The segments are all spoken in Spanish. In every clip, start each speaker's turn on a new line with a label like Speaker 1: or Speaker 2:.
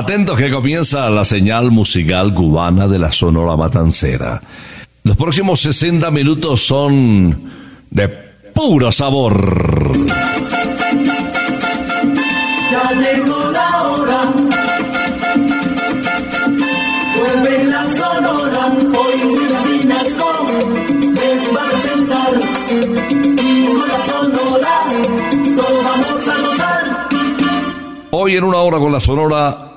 Speaker 1: Atentos que comienza la señal musical cubana de la Sonora Matancera. Los próximos 60 minutos son de puro sabor.
Speaker 2: Ya llegó la hora. Vuelve la sonora. Hoy William Vinasco les va a presentar. Y con la sonora todos vamos a gozar.
Speaker 1: Hoy en una hora con la Sonora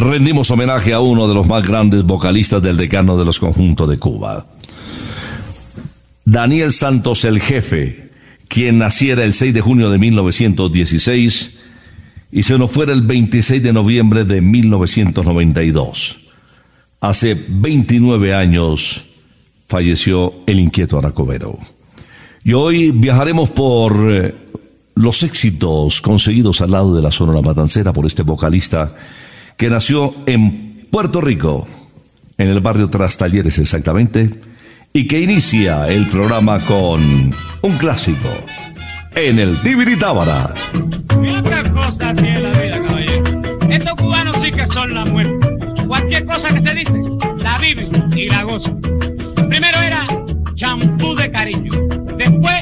Speaker 1: rendimos homenaje a uno de los más grandes vocalistas del decano de los conjuntos de Cuba. Daniel Santos el Jefe, quien naciera el 6 de junio de 1916 y se nos fuera el 26 de noviembre de 1992. Hace 29 años falleció el inquieto Aracobero. Y hoy viajaremos por eh, los éxitos conseguidos al lado de la Sonora Matancera por este vocalista que nació en Puerto Rico, en el barrio Trastalleres exactamente, y que inicia el programa con un clásico, en el Tibiritábara.
Speaker 3: Otra cosa tiene la vida, caballero. Estos cubanos sí que son la muerte. Cualquier cosa que se dice, la viven y la gozan. Primero era champú de cariño. Después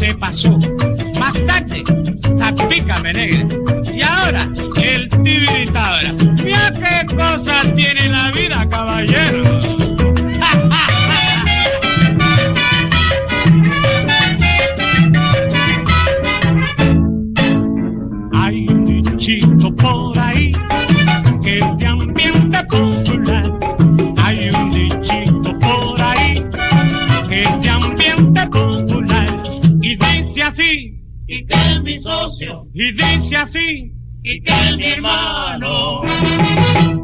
Speaker 3: se pasó. Más tarde, zapícame negra. Y ahora,
Speaker 4: Tábara. Mira qué cosas tiene la vida, caballero. Hay un dichito por ahí que es de ambiente popular. Hay un dichito por ahí que es de ambiente popular. Y dice así,
Speaker 5: Y que es mi socio,
Speaker 4: y dice así,
Speaker 5: y que mi hermano.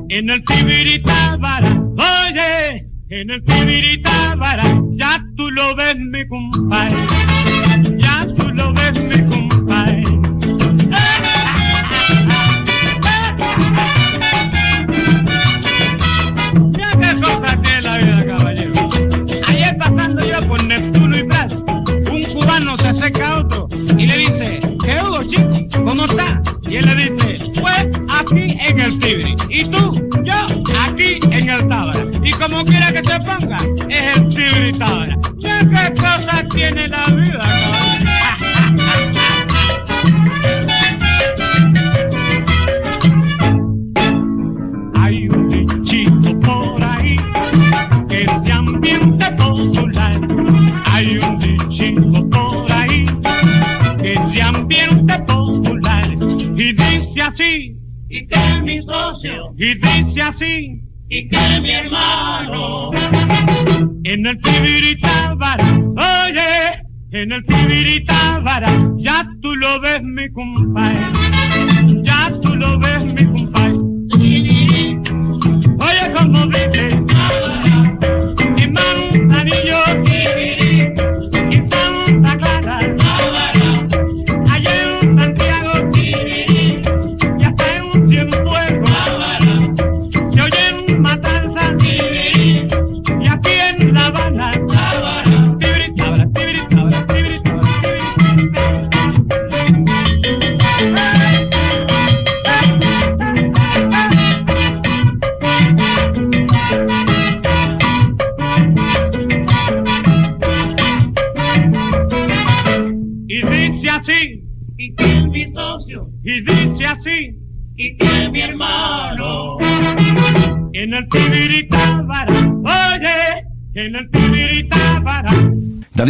Speaker 4: en el Tibiritábara, oye, en el Tibiritábara, ya tú lo ves mi compadre, ya tú lo ves mi compadre. Mira qué cosa que es la vida, caballero. Ayer pasando yo por Neptuno y Prat, un cubano se acerca a otro y le dice, ¿qué hubo, chico? ¿Cómo está? Y él le dice, pues aquí en el Tibri. Y tú, yo, aquí en el Tábara. Y como quiera que te ponga, es el Tibri Tábara. Mira qué cosa tiene la vida, caballero. Así,
Speaker 5: y que mi hermano.
Speaker 4: en el Tibiritábara,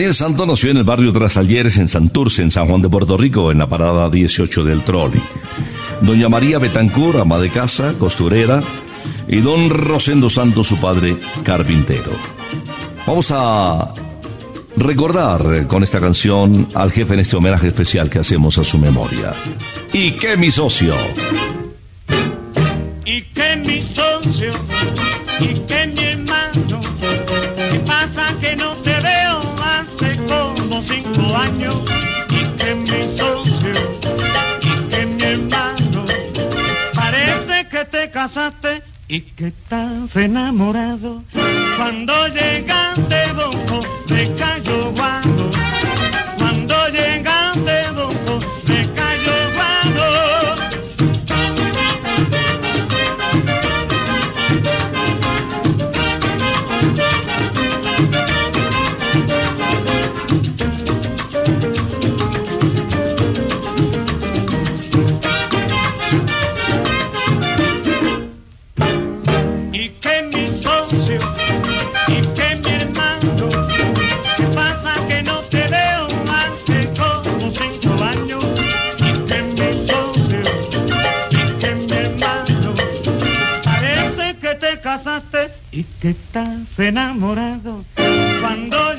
Speaker 1: Daniel Santos nació en el barrio Trasalleres, en Santurce, en San Juan de Puerto Rico, en la parada 18 del trolley. Doña María Betancur, ama de casa, costurera, y don Rosendo Santos, su padre, carpintero. Vamos a recordar con esta canción al jefe en este homenaje especial que hacemos a su memoria. Y que mi socio.
Speaker 4: y que mi socio y que años y que mi socio y que mi hermano. Parece que te casaste y que estás enamorado. Cuando llegaste bonco me cayó guando que estás enamorado cuando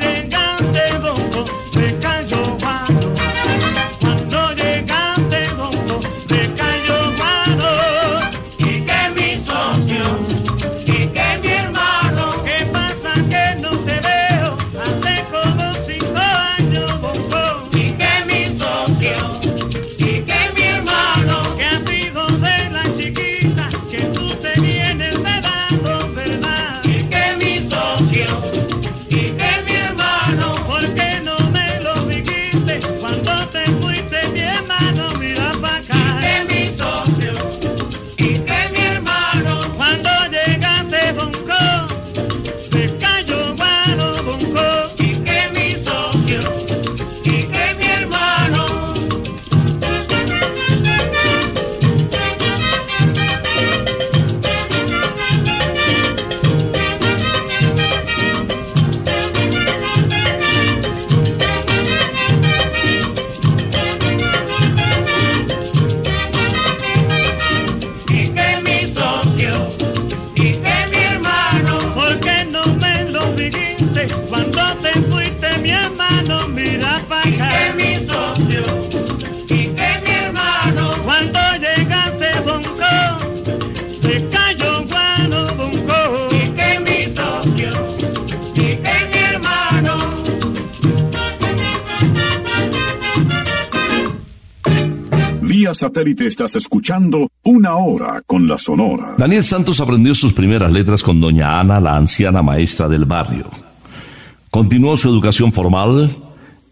Speaker 6: satélite estás escuchando Una Hora con la Sonora.
Speaker 1: Daniel Santos aprendió sus primeras letras con doña Ana, la anciana maestra del barrio. Continuó su educación formal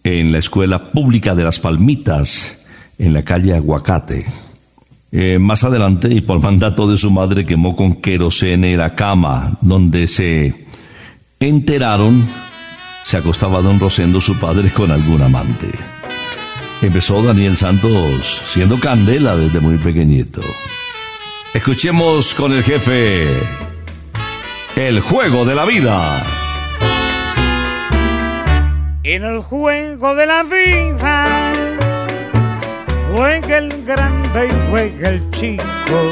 Speaker 1: en la Escuela Pública de las Palmitas, en la calle Aguacate. Eh, más adelante, y por mandato de su madre, quemó con querosene la cama donde se enteraron se acostaba don Rosendo, su padre, con algún amante. Empezó Daniel Santos siendo candela desde muy pequeñito. Escuchemos con el jefe el juego de la vida.
Speaker 4: En el juego de la vida juega el grande y juega el chico,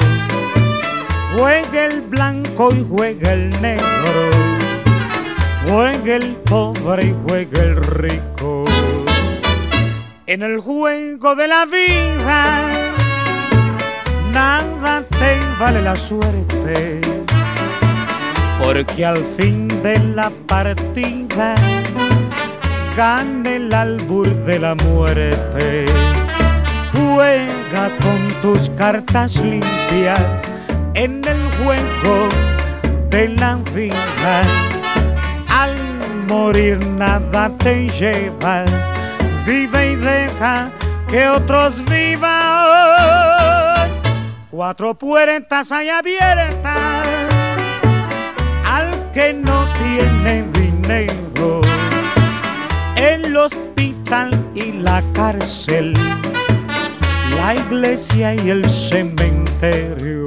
Speaker 4: juega el blanco y juega el negro, juega el pobre y juega el rico. En el juego de la vida nada te vale la suerte, porque al fin de la partida gana el albur de la muerte. Juega con tus cartas limpias en el juego de la vida. Al morir nada te llevas, vive y deja que otros vivan. Cuatro puertas hay abiertas al que no tiene dinero el hospital y la cárcel, la iglesia y el cementerio.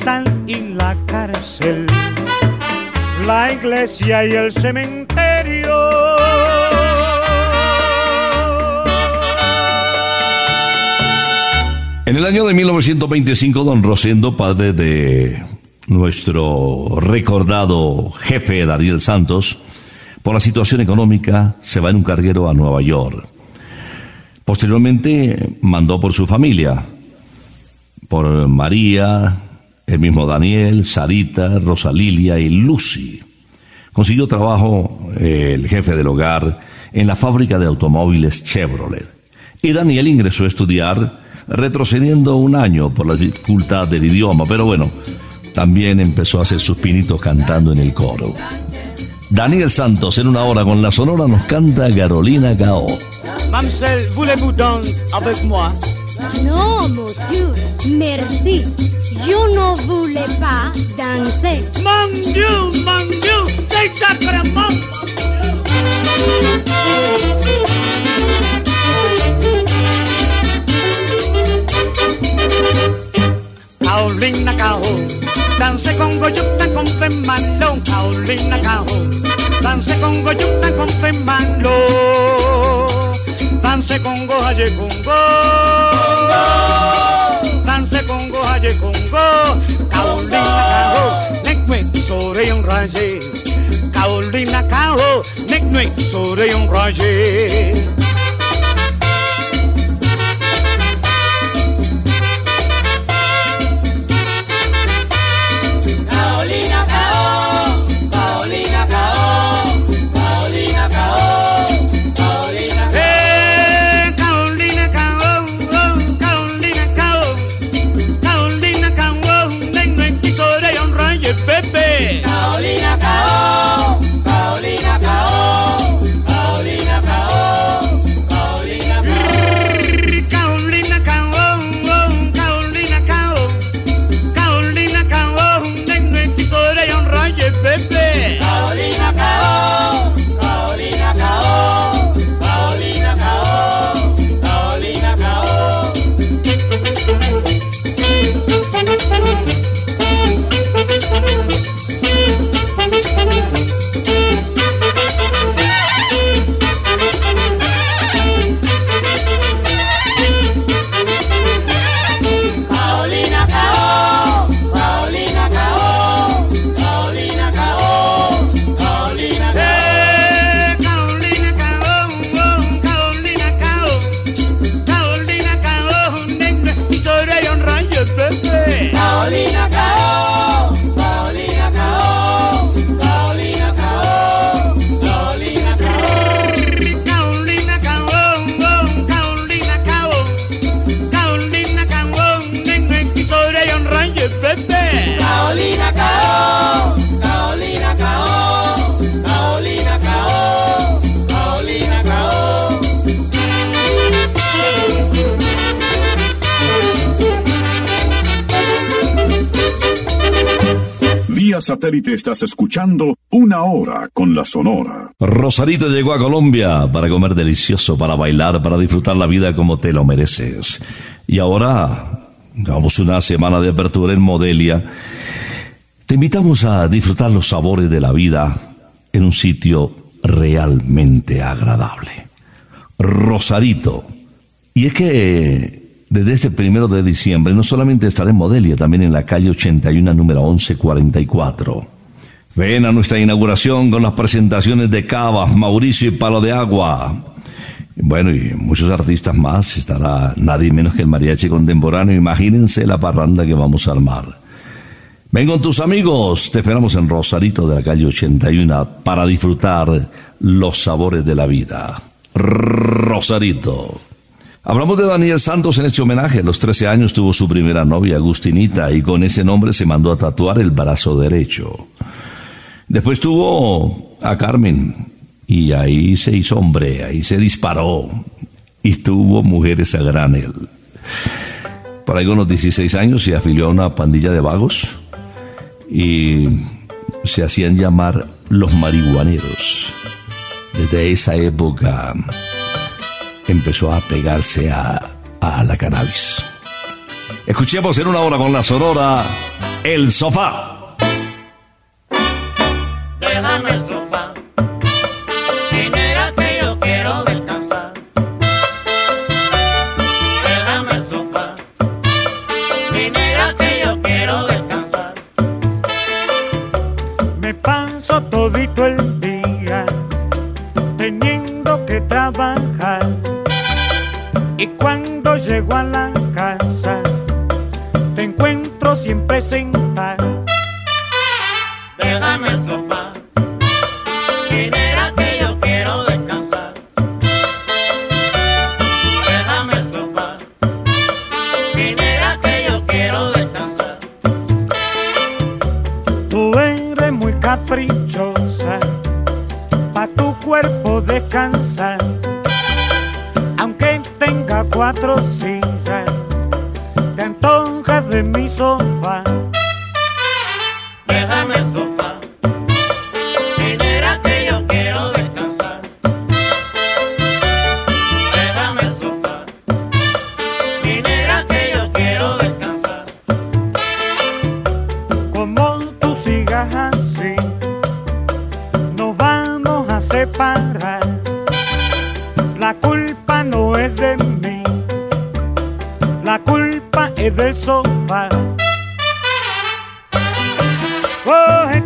Speaker 4: hospital y la cárcel la iglesia y el cementerio.
Speaker 1: En el año de 1925, don Rosendo, padre de nuestro recordado jefe Daniel Santos, por la situación económica, se va en un carguero a Nueva York. Posteriormente mandó por su familia, por María, el mismo Daniel, Sarita, Rosalilia y Lucy. Consiguió trabajo eh, el jefe del hogar en la fábrica de automóviles Chevrolet. Y Daniel ingresó a estudiar retrocediendo un año por la dificultad del idioma, pero bueno, también empezó a hacer sus pinitos cantando en el coro. Daniel Santos en una hora con la sonora nos canta Carolina.
Speaker 4: Mamselle, voulez-vous moi?
Speaker 7: Non, monsieur, merci. Yo no voulais pas danser.
Speaker 4: Mon Dieu, mon Dieu, c'est sacrément. Cao, danse con goyuta con femalo. Carolina Cao, danse con goyuta con femalo. Danse con gojaye congo. Danse con gojaye congo. Carolina Cao, nekwe sobre un raye. Carolina Cao, nekwe sobre un raye.
Speaker 8: Paulina
Speaker 6: satélite estás escuchando Una Hora con la Sonora.
Speaker 1: Rosarito llegó a Colombia para comer delicioso, para bailar, para disfrutar la vida como te lo mereces. Y ahora, vamos una semana de apertura en Modelia. Te invitamos a disfrutar los sabores de la vida en un sitio realmente agradable. Rosarito. Y es que desde este primero de diciembre no solamente estará en Modelia, también en la calle 81, número 1144. Ven a nuestra inauguración con las presentaciones de Cavas, Mauricio y Palo de Agua. Bueno, y muchos artistas más. Estará nadie menos que el mariachi contemporáneo. Imagínense la parranda que vamos a armar. Ven con tus amigos. Te esperamos en Rosarito de la calle 81 para disfrutar los sabores de la vida. Rosarito. Hablamos de Daniel Santos en este homenaje. A los 13 años tuvo su primera novia, Agustinita, y con ese nombre se mandó a tatuar el brazo derecho. Después tuvo a Carmen, y ahí se hizo hombre, ahí se disparó, y tuvo mujeres a granel. Por ahí con los 16 años se afilió a una pandilla de vagos y se hacían llamar los marihuaneros. Desde esa época empezó a pegarse a, a la cannabis. Escuchemos en una hora con la sonora El Sofá.
Speaker 5: El
Speaker 4: del sofá. Oh, estoy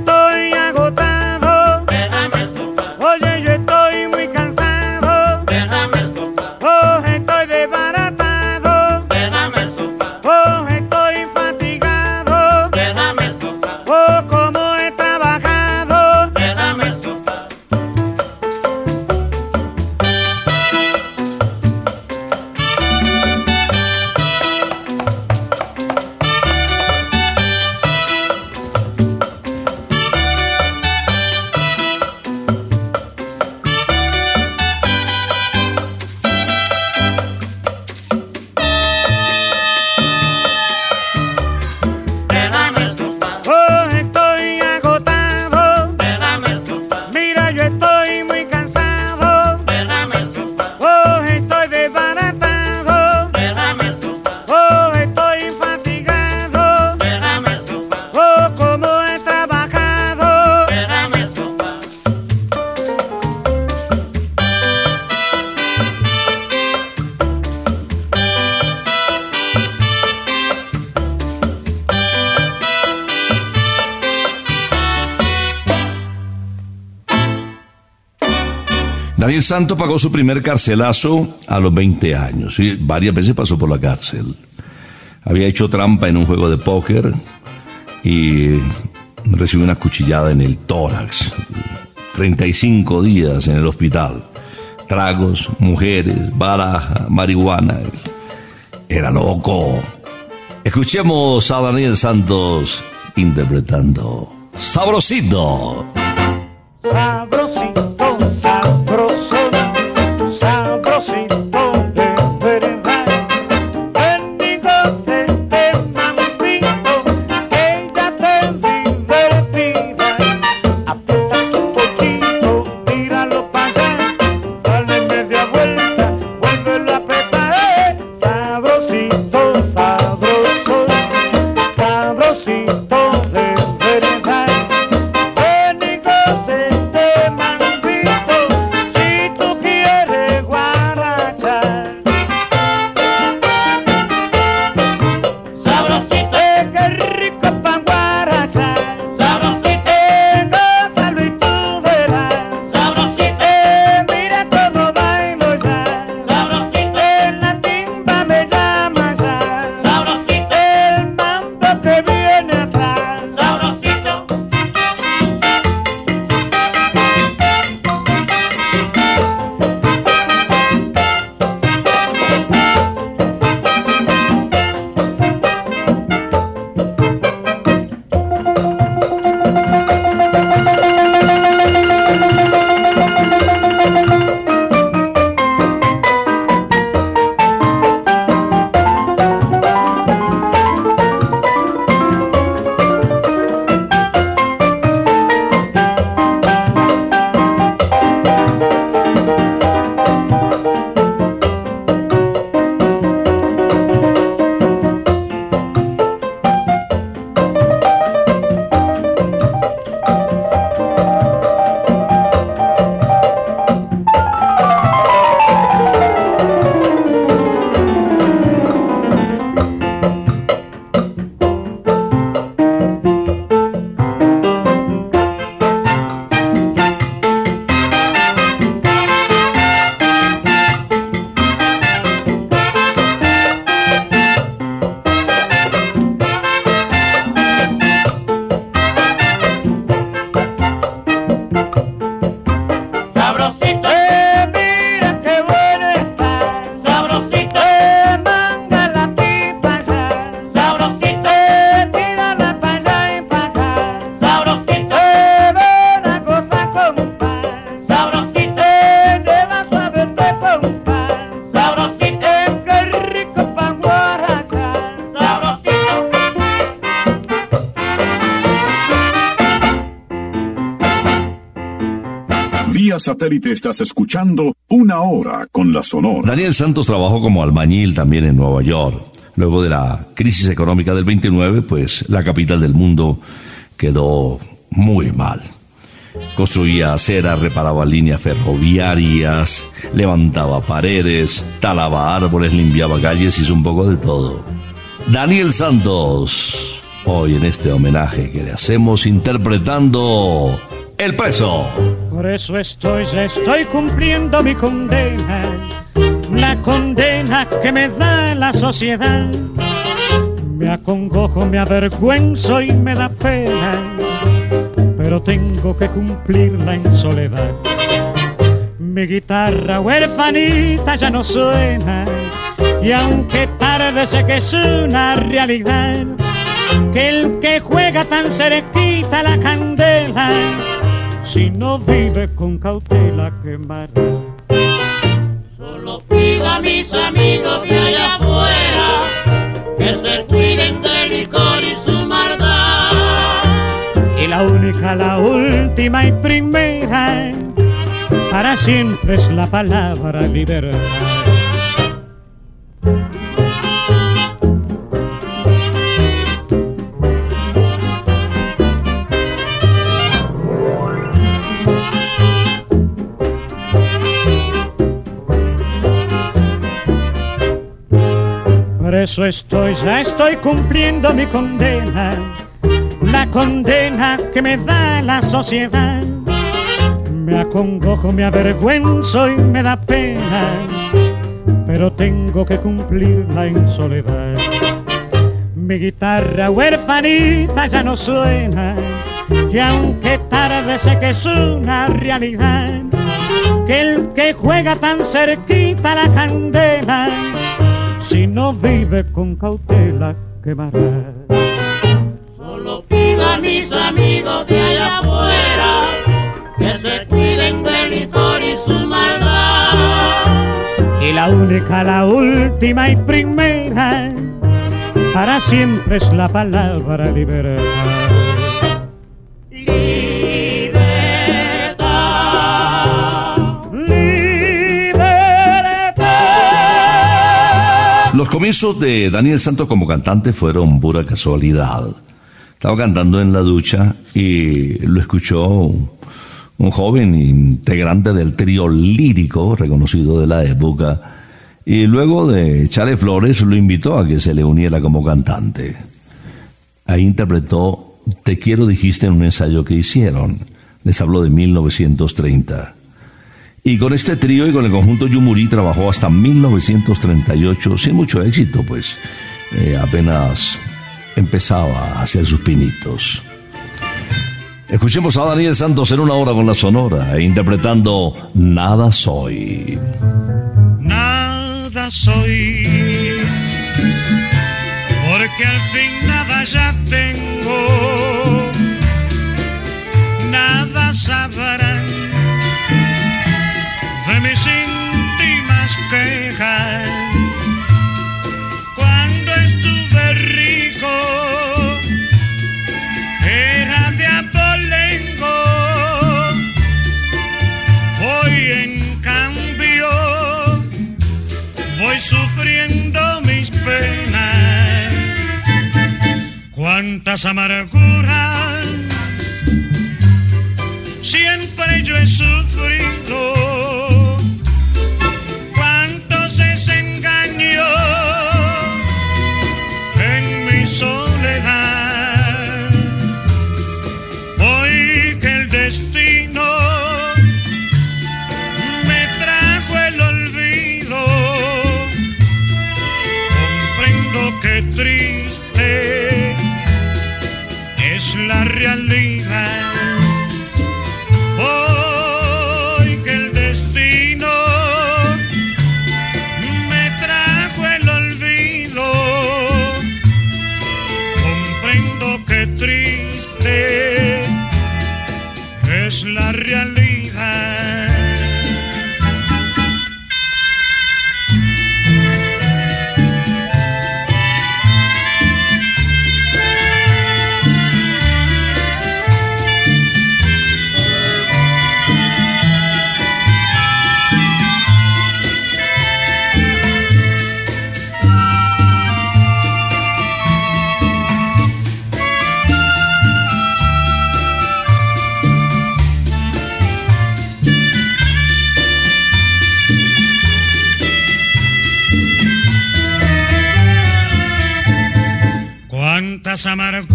Speaker 1: Daniel Santos pagó su primer carcelazo a los 20 años y varias veces pasó por la cárcel. Había hecho trampa en un juego de póker y recibió una cuchillada en el tórax. 35 días en el hospital. Tragos, mujeres, baraja, marihuana. Era loco. Escuchemos a Daniel Santos interpretando Sabrosito.
Speaker 4: Sabrosito,
Speaker 6: estás escuchando Una Hora con la Sonora.
Speaker 1: Daniel Santos trabajó como albañil también en Nueva York. Luego de la crisis económica del 29, pues la capital del mundo quedó muy mal. Construía acera, reparaba líneas ferroviarias, levantaba paredes, talaba árboles, limpiaba calles, hizo un poco de todo. Daniel Santos, hoy en este homenaje que le hacemos interpretando El Preso.
Speaker 4: Por eso estoy, ya estoy cumpliendo mi condena, la condena que me da la sociedad. Me acongojo, me avergüenzo y me da pena, pero tengo que cumplirla en soledad. Mi guitarra huerfanita ya no suena, y aunque tarde sé que es una realidad, que el que juega tan cerquita la candela, si no vive con cautela quemará.
Speaker 5: Solo pido a mis amigos que allá afuera que se cuiden del licor y su maldad.
Speaker 4: Y la única, la última y primera, para siempre es la palabra libertad. Eso estoy, ya estoy cumpliendo mi condena, la condena que me da la sociedad. Me acongojo, me avergüenzo y me da pena, pero tengo que cumplirla en soledad. Mi guitarra huerfanita ya no suena, que aunque tarde sé que es una realidad, que el que juega tan cerquita la candela si no vive con cautela quemará.
Speaker 5: Solo pido a mis amigos de allá afuera que se cuiden del licor y su maldad.
Speaker 4: Y la única, la última y primera, para siempre es la palabra libertad.
Speaker 1: Los comienzos de Daniel Santos como cantante fueron pura casualidad. Estaba cantando en la ducha y lo escuchó un joven integrante del trío lírico reconocido de la época y luego de echarle flores lo invitó a que se le uniera como cantante. Ahí interpretó Te quiero dijiste en un ensayo que hicieron. Les habló de 1930. Y con este trío y con el conjunto Yumuri trabajó hasta 1938 sin mucho éxito, pues eh, apenas empezaba a hacer sus pinitos. Escuchemos a Daniel Santos en una hora con la Sonora, interpretando Nada Soy.
Speaker 4: Nada soy, porque al fin nada ya tengo, nada sabrán Cuántas amarguras siempre yo he sufrido. I'm out
Speaker 6: of.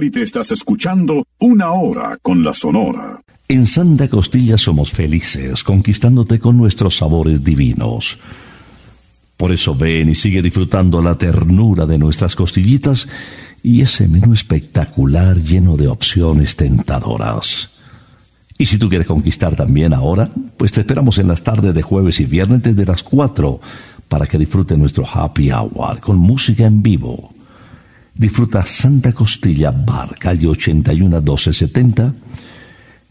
Speaker 6: Satélite estás escuchando Una Hora con la Sonora.
Speaker 1: En Santa Costilla somos felices, conquistándote con nuestros sabores divinos. Por eso ven y sigue disfrutando la ternura de nuestras costillitas y ese menú espectacular lleno de opciones tentadoras. Y si tú quieres conquistar también ahora, pues te esperamos en las tardes de jueves y viernes desde las 4 para que disfrute nuestro happy hour con música en vivo. Disfruta Santa Costilla Bar, calle 81 1270,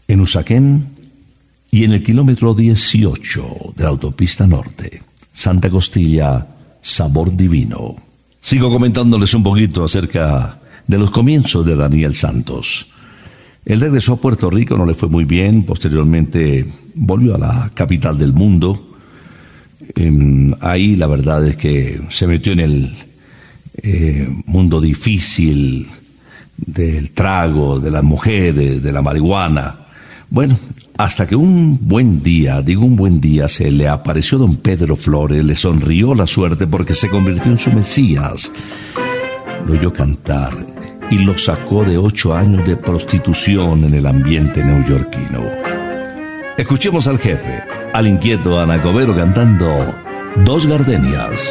Speaker 1: en Usaquén y en el kilómetro 18 de la autopista norte. Santa Costilla, sabor divino. Sigo comentándoles un poquito acerca de los comienzos de Daniel Santos. Él regresó a Puerto Rico, no le fue muy bien, posteriormente volvió a la capital del mundo. Em, ahí la verdad es que se metió en el eh, mundo difícil del trago, de las mujeres, de la marihuana. Bueno, hasta que un buen día, digo un buen día, se le apareció don Pedro Flores, le sonrió la suerte porque se convirtió en su Mesías. Lo oyó cantar y lo sacó de ocho años de prostitución en el ambiente neoyorquino. Escuchemos al jefe, al inquieto Anacobero cantando Dos Gardenias.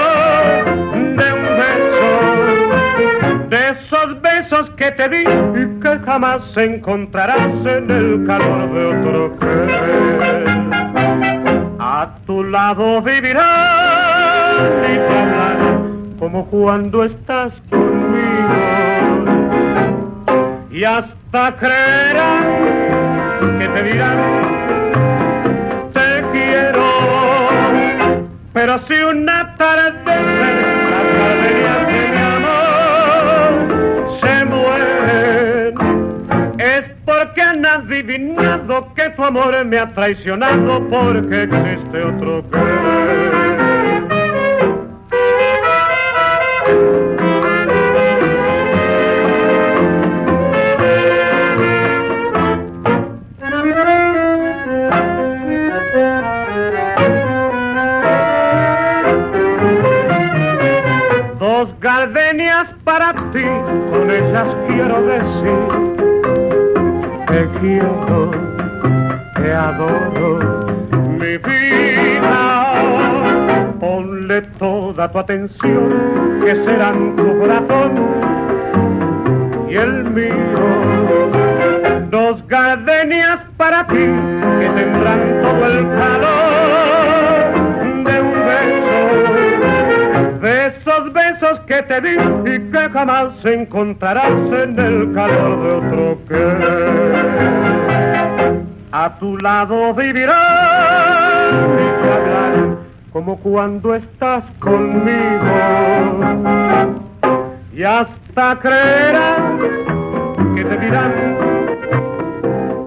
Speaker 4: de esos besos que te di y que jamás encontrarás en el calor de otro querer.
Speaker 3: A tu lado vivirás y hablarás como cuando estás conmigo. Y hasta creerás que te dirán, te quiero. Pero si una tarde las gardenias adivinado que tu amor me ha traicionado porque existe otro querer. Dos gardenias para ti, con ellas quiero decir te quiero, te adoro, mi vida. Ponle toda tu atención, que serán tu corazón y el mío. Dos gardenias para ti, que tendrán todo el calor besos que te di y que jamás encontrarás en el calor de otro que a tu lado vivirás y te hablaré como cuando estás conmigo. Y hasta creerás que te dirán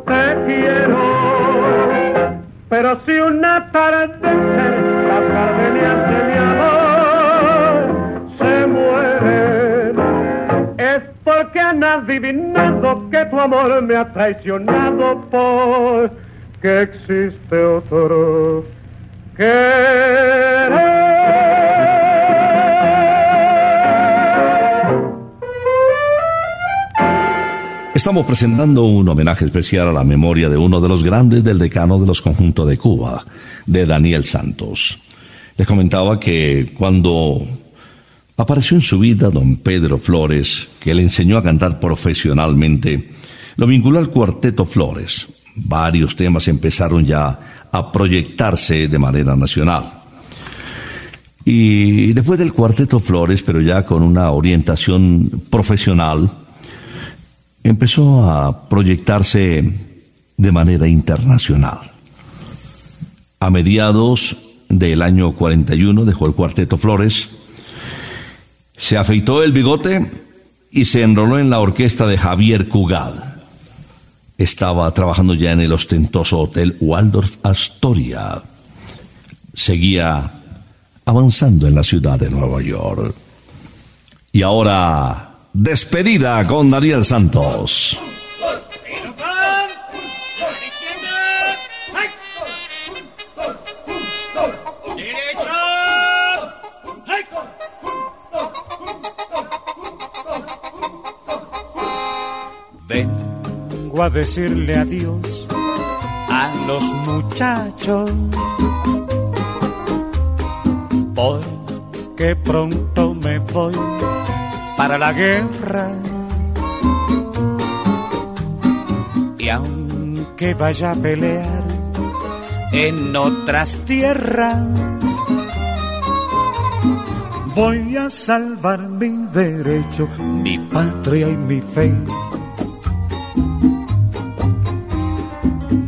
Speaker 3: te quiero pero si una tarde las gardenias de han adivinado que tu amor me ha traicionado por que existe otro querer.
Speaker 1: Estamos presentando un homenaje especial a la memoria de uno de los grandes del decano de los conjuntos de Cuba, de Daniel Santos. Les comentaba que cuando apareció en su vida don Pedro Flores, que le enseñó a cantar profesionalmente, lo vinculó al cuarteto Flores. Varios temas empezaron ya a proyectarse de manera nacional. Y después del cuarteto Flores, pero ya con una orientación profesional, empezó a proyectarse de manera internacional. A mediados del año 41 dejó el cuarteto Flores, se afeitó el bigote y se enroló en la orquesta de Javier Cugat. Estaba trabajando ya en el ostentoso hotel Waldorf Astoria. Seguía avanzando en la ciudad de Nueva York. Y ahora, despedida con Daniel Santos.
Speaker 3: Vengo a decirle adiós a los muchachos. Porque pronto me voy para la guerra. Y aunque vaya a pelear en otras tierras, voy a salvar mi derecho, mi patria y mi fe.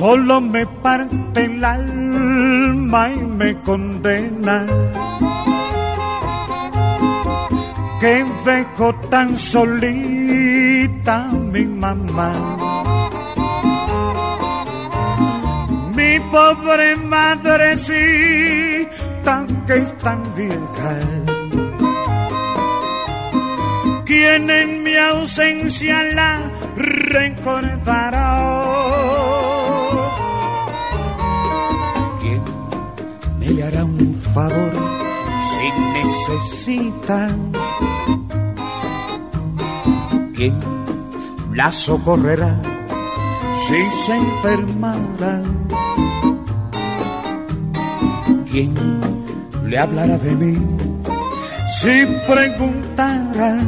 Speaker 3: Solo me parte el alma y me condena. Que dejo tan solita mi mamá. Mi pobre madrecita que es tan vieja. Quien en mi ausencia la recordará.
Speaker 9: Favor si necesitan. ¿Quién la socorrerá si se enfermara? ¿Quién le hablará de mí si preguntara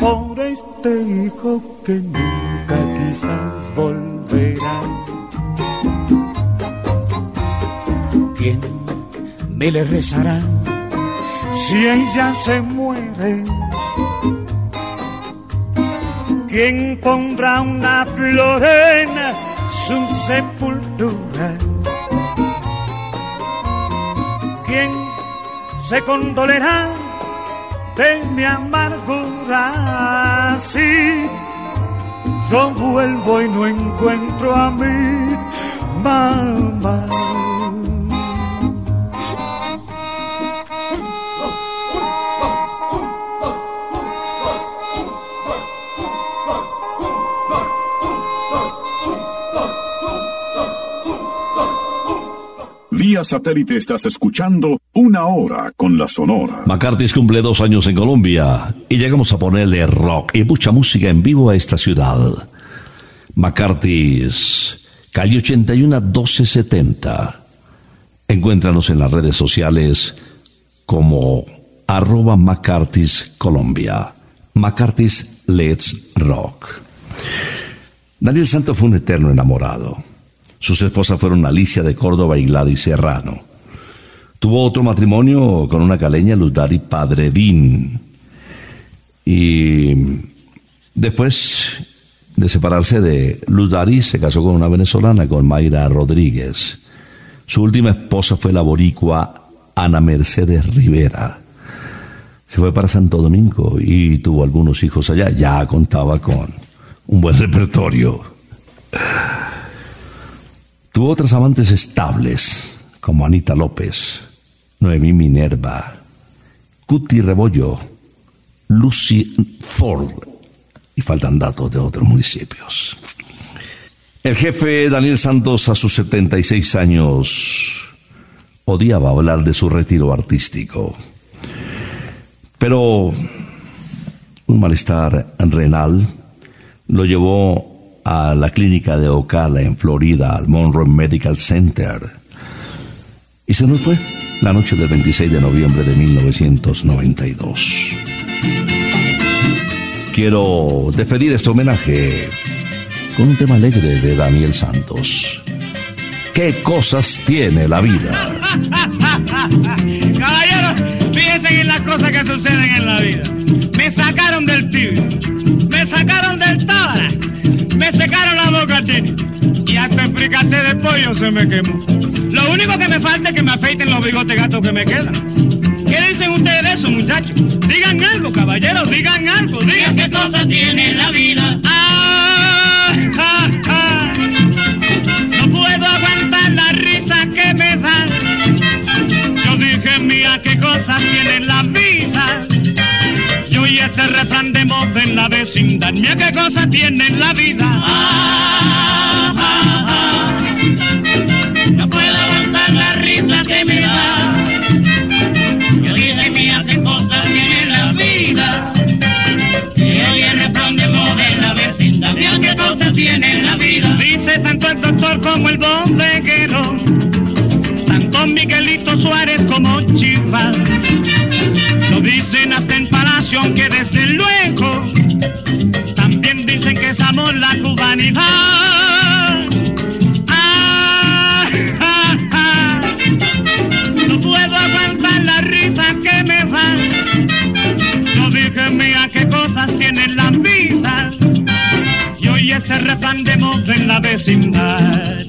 Speaker 9: por este hijo que nunca quizás volverá? ¿Quién me le rezará si ella se muere? ¿Quién pondrá una flor en su sepultura? ¿Quién se condolerá de mi amargura? Si yo vuelvo y no encuentro a mi mamá.
Speaker 6: Satélite estás escuchando una hora con la Sonora.
Speaker 1: McCarthy cumple dos años en Colombia y llegamos a ponerle rock y mucha música en vivo a esta ciudad. McCarthy's, calle 81 1270. Encuéntranos en las redes sociales como arroba McCarthy's Colombia. McCarthy's Let's Rock. Daniel Santo fue un eterno enamorado. Sus esposas fueron Alicia de Córdoba y Gladys Serrano. Tuvo otro matrimonio con una caleña, Luz Dari Padredín. Y después de separarse de Luz Dari, se casó con una venezolana, con Mayra Rodríguez. Su última esposa fue la boricua Ana Mercedes Rivera. Se fue para Santo Domingo y tuvo algunos hijos allá. Ya contaba con un buen repertorio. Tuvo otras amantes estables, como Anita López, Noemí Minerva, Cuti Rebollo, Lucy Ford, y faltan datos de otros municipios. El jefe Daniel Santos, a sus 76 años, odiaba hablar de su retiro artístico. Pero un malestar renal lo llevó a la clínica de Ocala en Florida, al Monroe Medical Center. Y se nos fue la noche del 26 de noviembre de 1992. Quiero despedir este homenaje con un tema alegre de Daniel Santos. ¿Qué cosas tiene la vida?
Speaker 4: Caballero, fíjense en las cosas que suceden en la vida. Me sacaron del tibio, me sacaron del tábara, me secaron la boca, Tini. Y hasta explicarse de pollo se me quemó. Lo único que me falta es que me afeiten los bigotes gatos que me quedan. ¿Qué dicen ustedes de eso, muchachos? Digan algo, caballeros, digan algo, digan qué cosa tiene la vida. Ah, ah, ah. No puedo aguantar la risa que me da. Yo dije, mía, qué cosas tiene la vida. Y ese refrán de moda en la vecindad. Mira qué cosas tiene la vida. No puedo aguantar la risa que me da. Yo dije, mía, qué cosas tiene la vida. Y el refrán de moda en la vecindad. Mira qué cosas tiene la vida. Dice tanto el doctor como el bodeguero. Tanto Miguelito Suárez como No puedo aguantar la risa que me da. Yo dije, mía, qué cosas tienen la vida. Y hoy ese refrán de en la vecindad.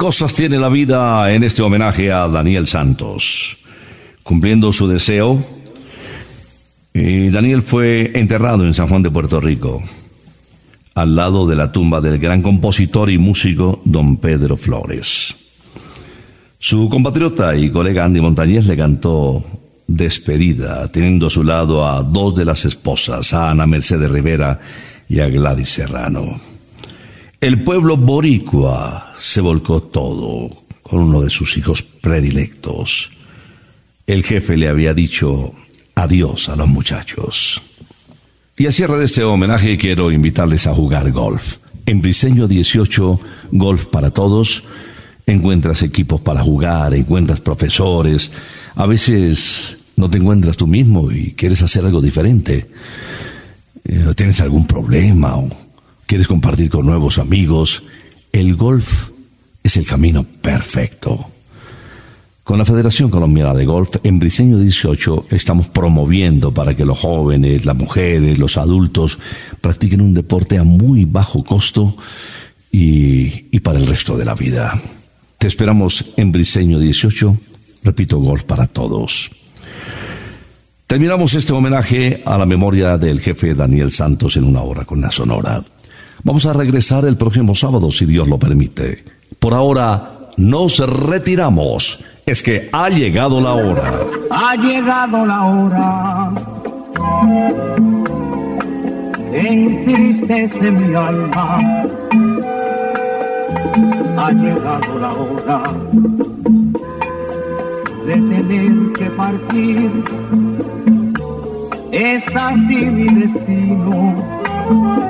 Speaker 4: Cosas tiene la vida
Speaker 1: en este homenaje a Daniel Santos? Cumpliendo su deseo, y Daniel fue enterrado en San Juan de Puerto Rico, al lado de la tumba del gran compositor y músico don Pedro Flores. Su compatriota y colega Andy Montañez le cantó despedida, teniendo a su lado a dos de las esposas, a Ana Mercedes Rivera y a Gladys Serrano. El pueblo boricua se volcó todo con uno de sus hijos predilectos. El jefe le había dicho adiós a los muchachos. Y a cierre de este homenaje quiero invitarles a jugar golf. En Briseño 18, Golf para Todos, encuentras equipos para jugar, encuentras profesores. A veces no te encuentras tú mismo y quieres hacer algo diferente. Eh, ¿Tienes algún problema o quieres compartir con nuevos amigos? El golf es el camino perfecto. Con la Federación Colombiana de Golf, en Briseño 18 estamos promoviendo para que los jóvenes, las mujeres, los adultos practiquen un deporte a muy bajo costo y, y para el resto de la vida. Te esperamos en Briseño 18, repito, golf para todos. Terminamos este homenaje a la memoria del jefe Daniel Santos en una hora con la Sonora. Vamos a regresar el próximo sábado, si Dios lo permite. Por ahora, nos retiramos. Es que ha llegado la hora.
Speaker 8: Ha llegado la hora. Entristece mi alma. Ha llegado la hora de tener que partir. Es así mi destino.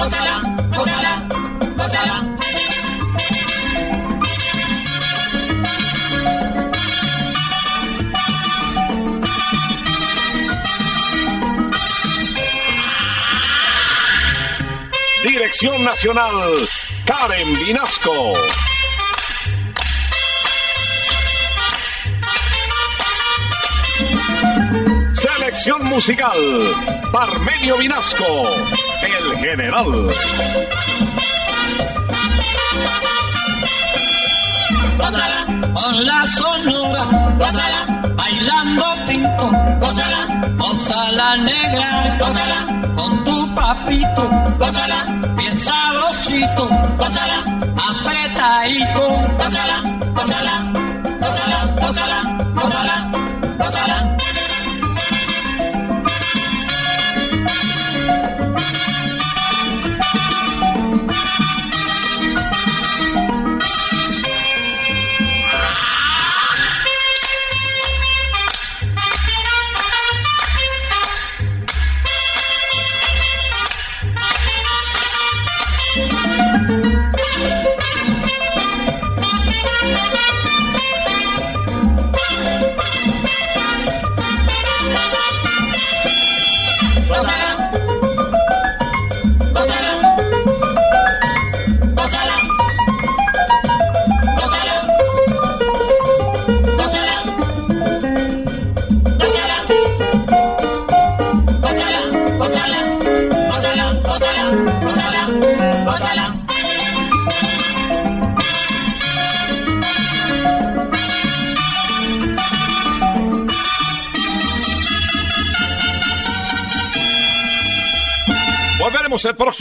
Speaker 10: Gózala, gózala, gózala.
Speaker 11: Dirección Nacional, Karen Vinasco. Selección musical, Parmenio Vinasco, el general.
Speaker 10: con la sonora, bailando tinto, gózala, gózala negra, con tu papito, gózala, bien sabrosito, gózala, apretadito,